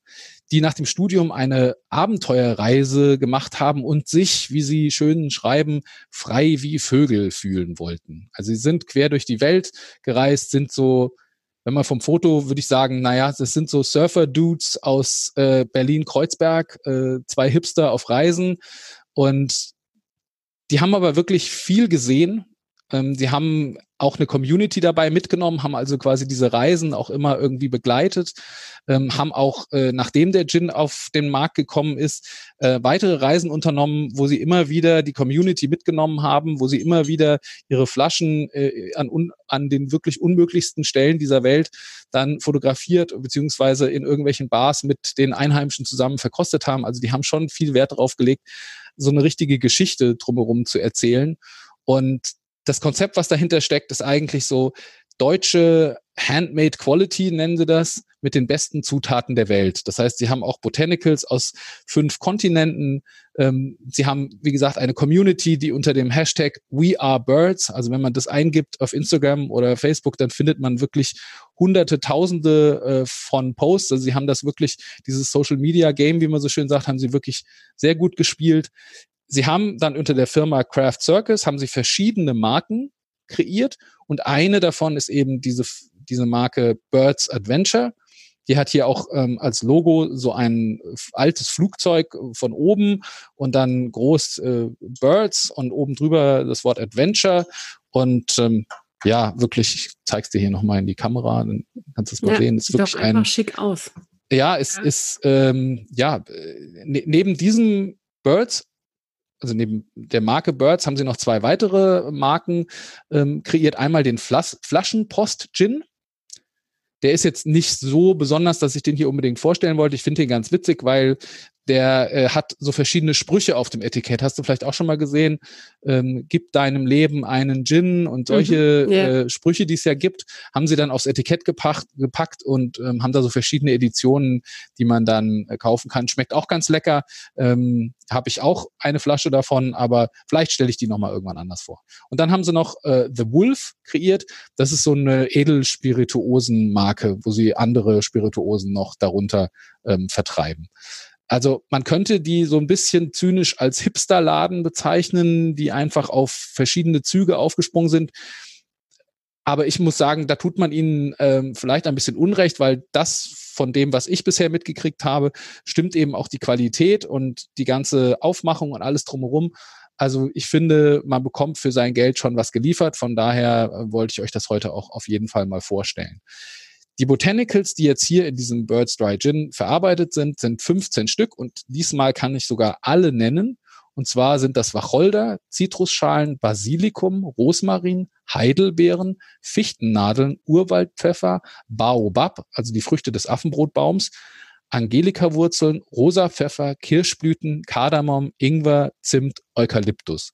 die nach dem Studium eine Abenteuerreise gemacht haben und sich, wie sie schön schreiben, frei wie Vögel fühlen wollten. Also sie sind quer durch die Welt gereist, sind so, wenn man vom Foto würde ich sagen, naja, das sind so Surfer-Dudes aus äh, Berlin-Kreuzberg, äh, zwei Hipster auf Reisen und die haben aber wirklich viel gesehen. Ähm, sie haben auch eine Community dabei mitgenommen, haben also quasi diese Reisen auch immer irgendwie begleitet, ähm, haben auch, äh, nachdem der Gin auf den Markt gekommen ist, äh, weitere Reisen unternommen, wo sie immer wieder die Community mitgenommen haben, wo sie immer wieder ihre Flaschen äh, an, un, an den wirklich unmöglichsten Stellen dieser Welt dann fotografiert, beziehungsweise in irgendwelchen Bars mit den Einheimischen zusammen verkostet haben. Also die haben schon viel Wert darauf gelegt, so eine richtige Geschichte drumherum zu erzählen. Und das Konzept, was dahinter steckt, ist eigentlich so deutsche Handmade Quality, nennen sie das, mit den besten Zutaten der Welt. Das heißt, sie haben auch Botanicals aus fünf Kontinenten. Ähm, sie haben, wie gesagt, eine Community, die unter dem Hashtag We Are Birds, also wenn man das eingibt auf Instagram oder Facebook, dann findet man wirklich hunderte, tausende äh, von Posts. Also sie haben das wirklich, dieses Social Media Game, wie man so schön sagt, haben sie wirklich sehr gut gespielt. Sie haben dann unter der Firma Craft Circus haben sie verschiedene Marken kreiert und eine davon ist eben diese, diese Marke Birds Adventure. Die hat hier auch ähm, als Logo so ein altes Flugzeug von oben und dann groß äh, Birds und oben drüber das Wort Adventure. Und ähm, ja, wirklich, ich zeig's dir hier nochmal in die Kamera, dann kannst du es mal ja, sehen. Es sieht wirklich einfach ein, schick aus. Ja, es ja. ist ähm, ja ne, neben diesem Birds also neben der Marke Birds haben sie noch zwei weitere Marken ähm, kreiert. Einmal den Flas Flaschenpost-Gin. Der ist jetzt nicht so besonders, dass ich den hier unbedingt vorstellen wollte. Ich finde den ganz witzig, weil der äh, hat so verschiedene Sprüche auf dem Etikett. Hast du vielleicht auch schon mal gesehen? Ähm, gib deinem Leben einen Gin und solche mhm, yeah. äh, Sprüche, die es ja gibt, haben sie dann aufs Etikett gepackt, gepackt und ähm, haben da so verschiedene Editionen, die man dann äh, kaufen kann. Schmeckt auch ganz lecker. Ähm, Habe ich auch eine Flasche davon, aber vielleicht stelle ich die nochmal irgendwann anders vor. Und dann haben sie noch äh, The Wolf kreiert. Das ist so eine Edelspirituosen-Marke, wo sie andere Spirituosen noch darunter ähm, vertreiben. Also man könnte die so ein bisschen zynisch als Hipsterladen bezeichnen, die einfach auf verschiedene Züge aufgesprungen sind. Aber ich muss sagen, da tut man ihnen ähm, vielleicht ein bisschen Unrecht, weil das von dem, was ich bisher mitgekriegt habe, stimmt eben auch die Qualität und die ganze Aufmachung und alles drumherum. Also ich finde, man bekommt für sein Geld schon was geliefert. Von daher äh, wollte ich euch das heute auch auf jeden Fall mal vorstellen. Die Botanicals, die jetzt hier in diesem Birds Dry Gin verarbeitet sind, sind 15 Stück und diesmal kann ich sogar alle nennen. Und zwar sind das Wacholder, Zitrusschalen, Basilikum, Rosmarin, Heidelbeeren, Fichtennadeln, Urwaldpfeffer, Baobab, also die Früchte des Affenbrotbaums, Angelikawurzeln, Rosapfeffer, Kirschblüten, Kardamom, Ingwer, Zimt, Eukalyptus.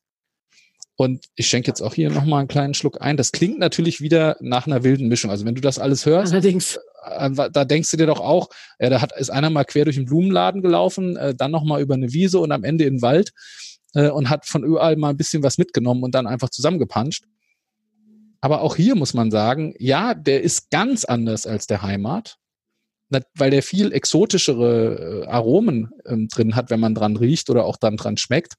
Und ich schenke jetzt auch hier nochmal einen kleinen Schluck ein. Das klingt natürlich wieder nach einer wilden Mischung. Also wenn du das alles hörst, Allerdings. Äh, da denkst du dir doch auch, ja, da hat, ist einer mal quer durch den Blumenladen gelaufen, äh, dann nochmal über eine Wiese und am Ende in den Wald äh, und hat von überall mal ein bisschen was mitgenommen und dann einfach zusammengepanscht. Aber auch hier muss man sagen, ja, der ist ganz anders als der Heimat, weil der viel exotischere äh, Aromen ähm, drin hat, wenn man dran riecht oder auch dann dran schmeckt.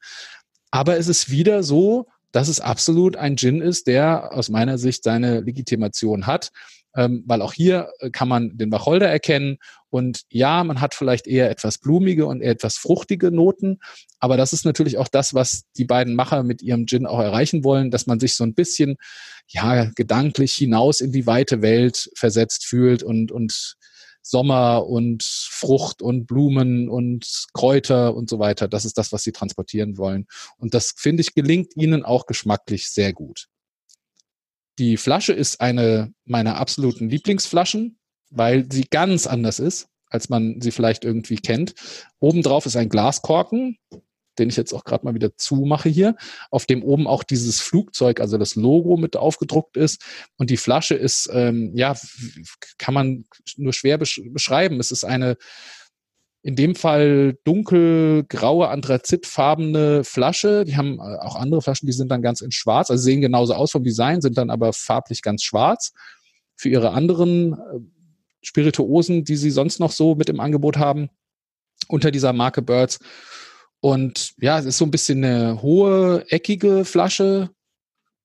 Aber es ist wieder so, dass es absolut ein Gin ist, der aus meiner Sicht seine Legitimation hat, ähm, weil auch hier äh, kann man den Wacholder erkennen. Und ja, man hat vielleicht eher etwas blumige und eher etwas fruchtige Noten, aber das ist natürlich auch das, was die beiden Macher mit ihrem Gin auch erreichen wollen, dass man sich so ein bisschen ja gedanklich hinaus in die weite Welt versetzt fühlt und und Sommer und Frucht und Blumen und Kräuter und so weiter. Das ist das, was sie transportieren wollen. Und das, finde ich, gelingt ihnen auch geschmacklich sehr gut. Die Flasche ist eine meiner absoluten Lieblingsflaschen, weil sie ganz anders ist, als man sie vielleicht irgendwie kennt. Obendrauf ist ein Glaskorken, den ich jetzt auch gerade mal wieder zumache hier, auf dem oben auch dieses Flugzeug, also das Logo mit aufgedruckt ist. Und die Flasche ist, ähm, ja, kann man nur schwer besch beschreiben. Es ist eine in dem Fall dunkelgraue, anthrazitfarbene Flasche. Die haben äh, auch andere Flaschen, die sind dann ganz in schwarz, also sehen genauso aus vom Design, sind dann aber farblich ganz schwarz. Für ihre anderen äh, Spirituosen, die sie sonst noch so mit im Angebot haben, unter dieser Marke Birds. Und ja, es ist so ein bisschen eine hohe, eckige Flasche.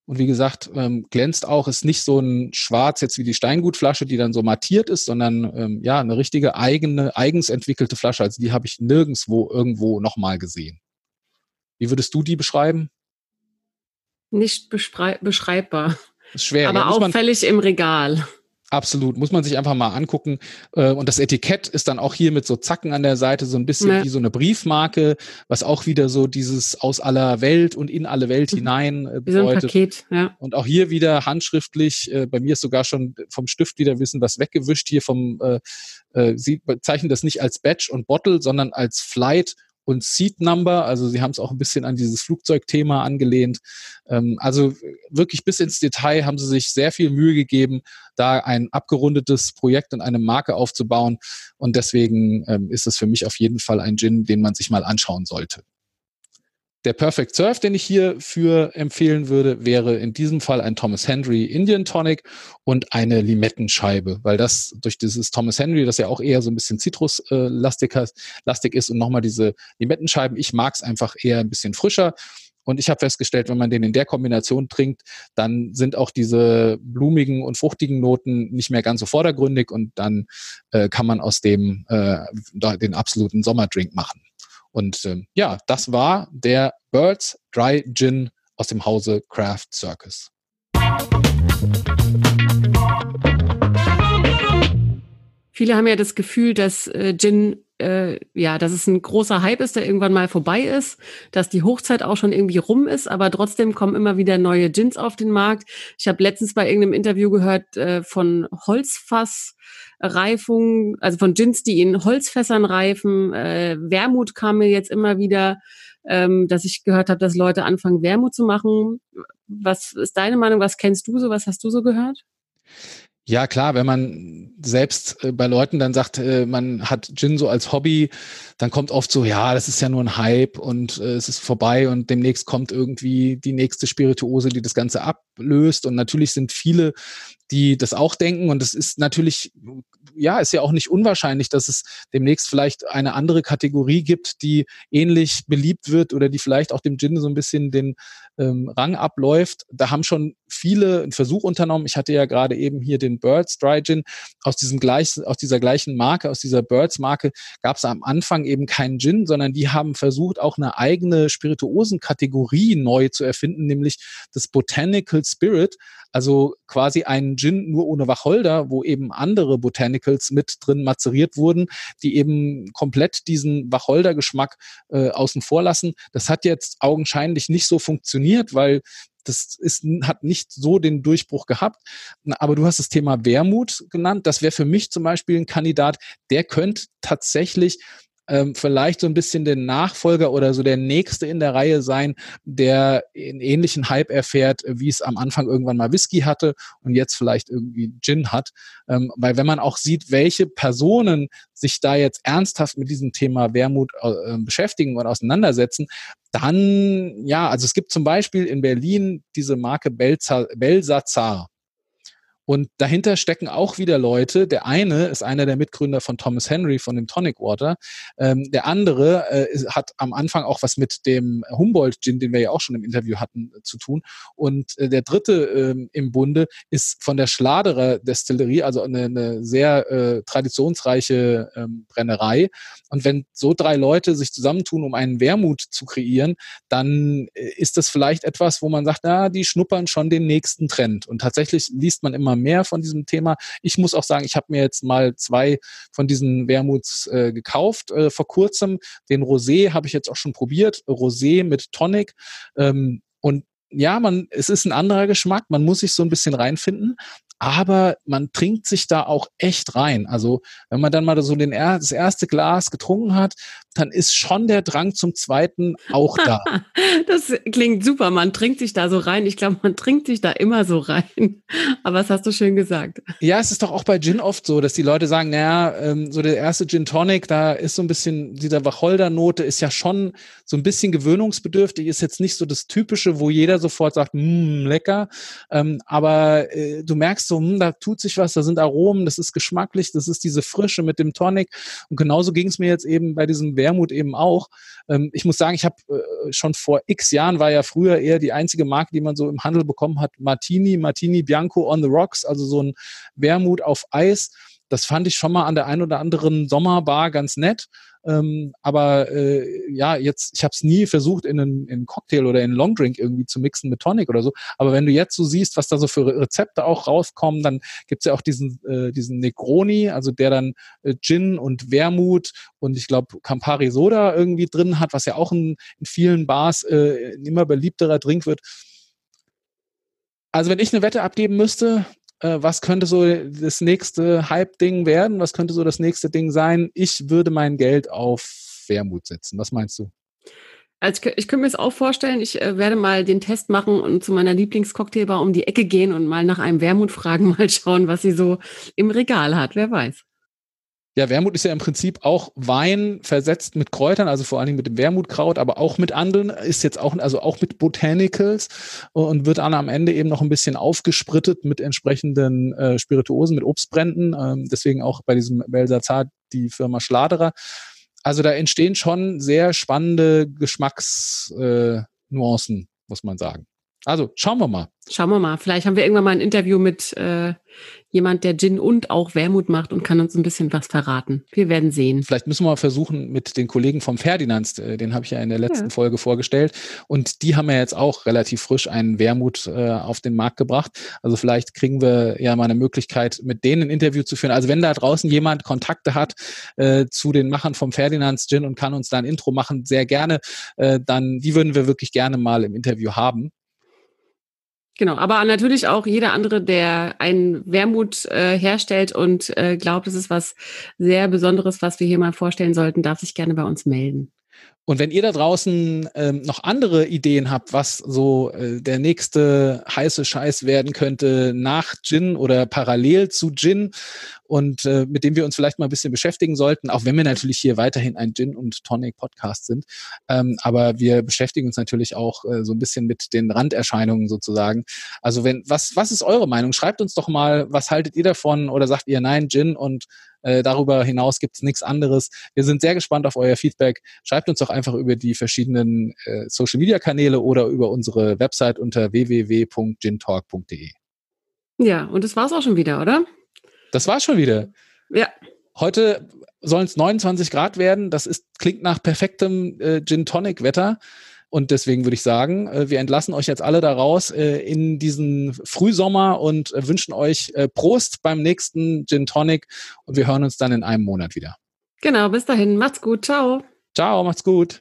Und wie gesagt, ähm, glänzt auch, ist nicht so ein Schwarz jetzt wie die Steingutflasche, die dann so mattiert ist, sondern ähm, ja, eine richtige eigene, eigens entwickelte Flasche. Also die habe ich nirgendswo irgendwo nochmal gesehen. Wie würdest du die beschreiben? Nicht beschreibbar. ist schwer. Aber ja, auffällig im Regal. Absolut, muss man sich einfach mal angucken. Äh, Und das Etikett ist dann auch hier mit so Zacken an der Seite, so ein bisschen Ja. wie so eine Briefmarke, was auch wieder so dieses aus aller Welt und in alle Welt Mhm. hinein äh, Wie so ein bedeutet. Paket, ja. Und auch hier wieder handschriftlich, äh, bei mir ist sogar schon vom Stift wieder wissen was weggewischt hier vom, äh, äh, sie bezeichnen das nicht als Badge und Bottle, sondern als Flight und Seat Number. Also sie haben es auch ein bisschen an dieses Flugzeugthema angelehnt. Ähm, also wirklich bis ins Detail haben sie sich sehr viel Mühe gegeben, da ein abgerundetes Projekt und eine Marke aufzubauen. Und deswegen ähm, ist es für mich auf jeden Fall ein Gin, den man sich mal anschauen sollte. Der Perfect Surf, den ich hierfür empfehlen würde, wäre in diesem Fall ein Thomas Henry Indian Tonic und eine Limettenscheibe, weil das durch dieses Thomas Henry, das ja auch eher so ein bisschen zitruslastig lastig ist und nochmal diese Limettenscheiben, ich mag es einfach eher ein bisschen frischer. Und ich habe festgestellt, wenn man den in der Kombination trinkt, dann sind auch diese blumigen und fruchtigen Noten nicht mehr ganz so vordergründig und dann äh, kann man aus dem äh, den absoluten Sommerdrink machen. Und ähm, ja, das war der Birds Dry Gin aus dem Hause Craft Circus. Viele haben ja das Gefühl, dass äh, Gin, äh, ja, dass es ein großer Hype ist, der irgendwann mal vorbei ist, dass die Hochzeit auch schon irgendwie rum ist, aber trotzdem kommen immer wieder neue Gins auf den Markt. Ich habe letztens bei irgendeinem Interview gehört äh, von Holzfassreifung, also von Gins, die in Holzfässern reifen. Äh, Wermut kam mir jetzt immer wieder, ähm, dass ich gehört habe, dass Leute anfangen, Wermut zu machen. Was ist deine Meinung? Was kennst du so? Was hast du so gehört? Ja, klar, wenn man selbst äh, bei Leuten dann sagt, äh, man hat Gin so als Hobby, dann kommt oft so, ja, das ist ja nur ein Hype und äh, es ist vorbei und demnächst kommt irgendwie die nächste Spirituose, die das Ganze ablöst. Und natürlich sind viele, die das auch denken und es ist natürlich, ja, ist ja auch nicht unwahrscheinlich, dass es demnächst vielleicht eine andere Kategorie gibt, die ähnlich beliebt wird oder die vielleicht auch dem Gin so ein bisschen den ähm, Rang abläuft. Da haben schon viele einen Versuch unternommen. Ich hatte ja gerade eben hier den Birds Dry Gin aus diesem gleichen, aus dieser gleichen Marke, aus dieser Birds Marke gab es am Anfang eben keinen Gin, sondern die haben versucht, auch eine eigene Spirituosenkategorie neu zu erfinden, nämlich das Botanical Spirit, also quasi Gin nur ohne Wacholder, wo eben andere Botanicals mit drin mazeriert wurden, die eben komplett diesen Wacholder-Geschmack äh, außen vor lassen. Das hat jetzt augenscheinlich nicht so funktioniert, weil das ist, hat nicht so den Durchbruch gehabt. Aber du hast das Thema Wermut genannt. Das wäre für mich zum Beispiel ein Kandidat, der könnte tatsächlich ähm, vielleicht so ein bisschen der Nachfolger oder so der nächste in der Reihe sein, der einen ähnlichen Hype erfährt, wie es am Anfang irgendwann mal Whisky hatte und jetzt vielleicht irgendwie Gin hat. Ähm, weil wenn man auch sieht, welche Personen sich da jetzt ernsthaft mit diesem Thema Wermut äh, beschäftigen und auseinandersetzen, dann, ja, also es gibt zum Beispiel in Berlin diese Marke Belza, Belsazar. Und dahinter stecken auch wieder Leute. Der eine ist einer der Mitgründer von Thomas Henry von dem Tonic Water. Ähm, der andere äh, hat am Anfang auch was mit dem Humboldt Gin, den wir ja auch schon im Interview hatten, äh, zu tun. Und äh, der dritte ähm, im Bunde ist von der Schladerer Destillerie, also eine, eine sehr äh, traditionsreiche ähm, Brennerei. Und wenn so drei Leute sich zusammentun, um einen Wermut zu kreieren, dann äh, ist das vielleicht etwas, wo man sagt, na, die schnuppern schon den nächsten Trend. Und tatsächlich liest man immer mehr von diesem Thema. Ich muss auch sagen, ich habe mir jetzt mal zwei von diesen Wermuts äh, gekauft äh, vor kurzem. Den Rosé habe ich jetzt auch schon probiert. Rosé mit Tonic. Ähm, und ja, man, es ist ein anderer Geschmack. Man muss sich so ein bisschen reinfinden. Aber man trinkt sich da auch echt rein. Also wenn man dann mal so den, das erste Glas getrunken hat, dann ist schon der Drang zum zweiten auch da. [LAUGHS] Das klingt super. Man trinkt sich da so rein. Ich glaube, man trinkt sich da immer so rein. [LAUGHS] Aber das hast du schön gesagt. Ja, es ist doch auch bei Gin oft so, dass die Leute sagen, naja, ähm, so der erste Gin Tonic, da ist so ein bisschen, dieser Wacholder-Note ist ja schon so ein bisschen gewöhnungsbedürftig, ist jetzt nicht so das Typische, wo jeder sofort sagt, mmm, lecker. Ähm, aber äh, du merkst so, hm, da tut sich was, da sind Aromen, das ist geschmacklich, das ist diese Frische mit dem Tonic. Und genauso ging es mir jetzt eben bei diesem Wermut eben auch. Ähm, ich muss sagen, ich habe äh, schon vor x Jahren war ja früher eher die einzige Marke, die man so im Handel bekommen hat, Martini, Martini Bianco on the Rocks, also so ein Wermut auf Eis. das fand ich schon mal an der einen oder anderen Sommerbar ganz nett. Ähm, aber äh, ja, jetzt, ich habe es nie versucht, in einen, in einen Cocktail oder in einen Longdrink irgendwie zu mixen mit Tonic oder so. Aber wenn du jetzt so siehst, was da so für Rezepte auch rauskommen, dann gibt's ja auch diesen, äh, diesen Negroni, also der dann äh, Gin und Wermut und ich glaube Campari Soda irgendwie drin hat, was ja auch in, in vielen Bars äh, ein immer beliebterer Drink wird. Also wenn ich eine Wette abgeben müsste, äh, was könnte so das nächste Hype-Ding werden? Was könnte so das nächste Ding sein? Ich würde mein Geld auf Wermut setzen. Was meinst du? Also ich, ich könnte mir das auch vorstellen, ich äh, werde mal den Test machen und zu meiner Lieblingscocktailbar um die Ecke gehen und mal nach einem Wermut fragen, [LAUGHS] mal schauen, was sie so im Regal hat. Wer weiß. Ja, Wermut ist ja im Prinzip auch Wein versetzt mit Kräutern, also vor allen Dingen mit dem Wermutkraut, aber auch mit anderen, ist jetzt auch, also auch mit Botanicals und wird dann am Ende eben noch ein bisschen aufgesprittet mit entsprechenden äh, Spirituosen, mit Obstbränden. Ähm, deswegen auch bei diesem Belsazar die Firma Schladerer. Also da entstehen schon sehr spannende Geschmacksnuancen, äh, muss man sagen. Also schauen wir mal. Schauen wir mal. Vielleicht haben wir irgendwann mal ein Interview mit äh, jemand, der Gin und auch Wermut macht und kann uns ein bisschen was verraten. Wir werden sehen. Vielleicht müssen wir mal versuchen mit den Kollegen vom Ferdinand, äh, den habe ich ja in der letzten ja. Folge vorgestellt. Und die haben ja jetzt auch relativ frisch einen Wermut äh, auf den Markt gebracht. Also vielleicht kriegen wir ja mal eine Möglichkeit, mit denen ein Interview zu führen. Also wenn da draußen jemand Kontakte hat äh, zu den Machern vom Ferdinands Gin und kann uns da ein Intro machen, sehr gerne, äh, dann die würden wir wirklich gerne mal im Interview haben. Genau, aber natürlich auch jeder andere, der einen Wermut äh, herstellt und äh, glaubt, es ist was sehr Besonderes, was wir hier mal vorstellen sollten, darf sich gerne bei uns melden. Und wenn ihr da draußen ähm, noch andere Ideen habt, was so äh, der nächste heiße Scheiß werden könnte nach Gin oder parallel zu Gin und äh, mit dem wir uns vielleicht mal ein bisschen beschäftigen sollten, auch wenn wir natürlich hier weiterhin ein Gin und Tonic Podcast sind. Ähm, aber wir beschäftigen uns natürlich auch äh, so ein bisschen mit den Randerscheinungen sozusagen. Also wenn, was, was ist eure Meinung? Schreibt uns doch mal, was haltet ihr davon oder sagt ihr nein, Gin und äh, darüber hinaus gibt es nichts anderes. Wir sind sehr gespannt auf euer Feedback. Schreibt uns doch einfach über die verschiedenen äh, Social-Media-Kanäle oder über unsere Website unter www.gintalk.de. Ja, und das war's auch schon wieder, oder? Das war's schon wieder. Ja. Heute sollen es 29 Grad werden. Das ist, klingt nach perfektem äh, Gin-Tonic-Wetter. Und deswegen würde ich sagen, äh, wir entlassen euch jetzt alle da raus äh, in diesen Frühsommer und äh, wünschen euch Prost beim nächsten Gin Tonic. Und wir hören uns dann in einem Monat wieder. Genau, bis dahin. Macht's gut. Ciao. Ciao, macht's gut.